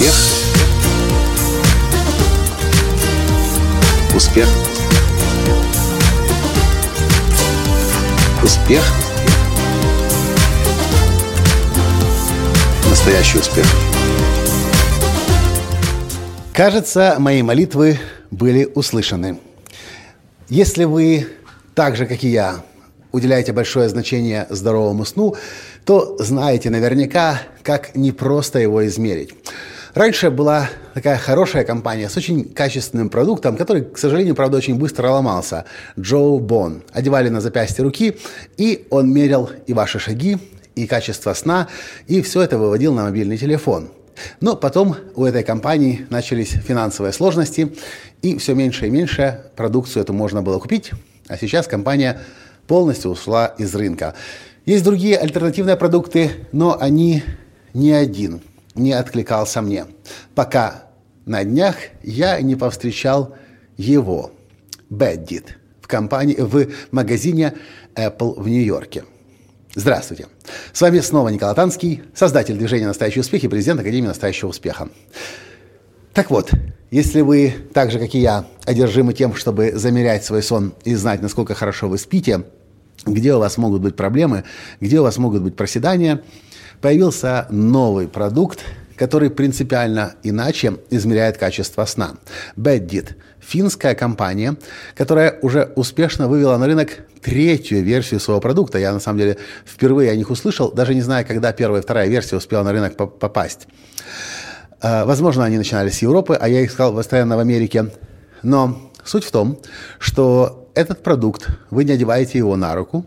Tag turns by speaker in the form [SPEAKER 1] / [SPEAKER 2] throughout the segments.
[SPEAKER 1] Успех. Успех. Успех. Настоящий успех.
[SPEAKER 2] Кажется, мои молитвы были услышаны. Если вы так же, как и я, уделяете большое значение здоровому сну, то знаете наверняка, как непросто его измерить. Раньше была такая хорошая компания с очень качественным продуктом, который, к сожалению, правда, очень быстро ломался. Джо Бон. Одевали на запястье руки, и он мерил и ваши шаги, и качество сна, и все это выводил на мобильный телефон. Но потом у этой компании начались финансовые сложности, и все меньше и меньше продукцию эту можно было купить, а сейчас компания полностью ушла из рынка. Есть другие альтернативные продукты, но они ни один не откликался мне, пока на днях я не повстречал его, Бэддит, в, компании, в магазине Apple в Нью-Йорке. Здравствуйте. С вами снова Николай Танский, создатель движения «Настоящий успех» и президент Академии «Настоящего успеха». Так вот, если вы, так же как и я, одержимы тем, чтобы замерять свой сон и знать, насколько хорошо вы спите, где у вас могут быть проблемы, где у вас могут быть проседания, появился новый продукт, который принципиально иначе измеряет качество сна. Beddit – финская компания, которая уже успешно вывела на рынок третью версию своего продукта. Я, на самом деле, впервые о них услышал, даже не знаю, когда первая и вторая версия успела на рынок попасть. А, возможно, они начинали с Европы, а я их искал постоянно в Америке. Но суть в том, что этот продукт, вы не одеваете его на руку,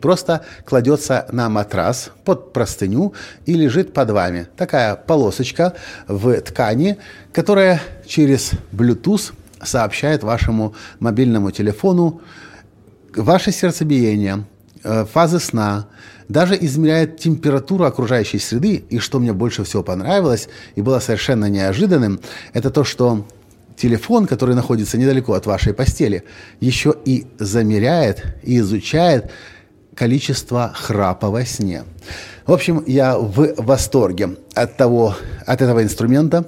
[SPEAKER 2] просто кладется на матрас под простыню и лежит под вами. Такая полосочка в ткани, которая через Bluetooth сообщает вашему мобильному телефону ваше сердцебиение, э, фазы сна, даже измеряет температуру окружающей среды. И что мне больше всего понравилось и было совершенно неожиданным, это то, что телефон, который находится недалеко от вашей постели, еще и замеряет и изучает количество храпа во сне. В общем, я в восторге от, того, от этого инструмента,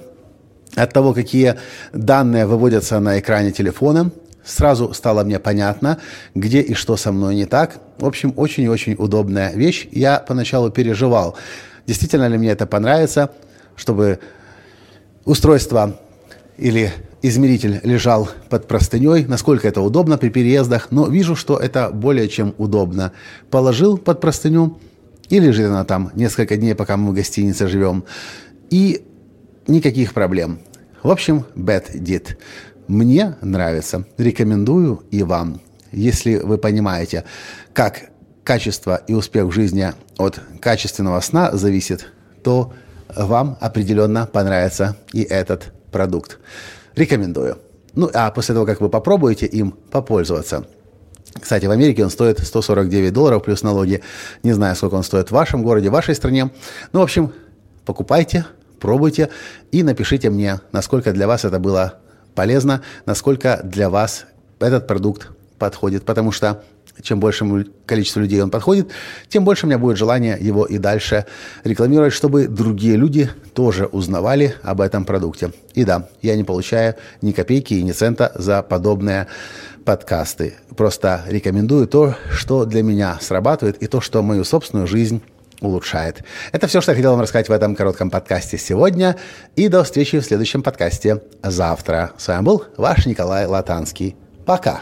[SPEAKER 2] от того, какие данные выводятся на экране телефона. Сразу стало мне понятно, где и что со мной не так. В общем, очень и очень удобная вещь. Я поначалу переживал, действительно ли мне это понравится, чтобы устройство или измеритель лежал под простыней, насколько это удобно при переездах, но вижу, что это более чем удобно. Положил под простыню, и лежит она там несколько дней, пока мы в гостинице живем, и никаких проблем. В общем, bad did. Мне нравится. Рекомендую и вам. Если вы понимаете, как качество и успех жизни от качественного сна зависит, то вам определенно понравится и этот продукт. Рекомендую. Ну, а после того, как вы попробуете им попользоваться, кстати, в Америке он стоит 149 долларов плюс налоги. Не знаю, сколько он стоит в вашем городе, в вашей стране. Ну, в общем, покупайте, пробуйте и напишите мне, насколько для вас это было полезно, насколько для вас этот продукт подходит. Потому что чем большему количеству людей он подходит, тем больше у меня будет желание его и дальше рекламировать, чтобы другие люди тоже узнавали об этом продукте. И да, я не получаю ни копейки и ни цента за подобные подкасты. Просто рекомендую то, что для меня срабатывает, и то, что мою собственную жизнь улучшает. Это все, что я хотел вам рассказать в этом коротком подкасте сегодня. И до встречи в следующем подкасте завтра. С вами был ваш Николай Латанский. Пока.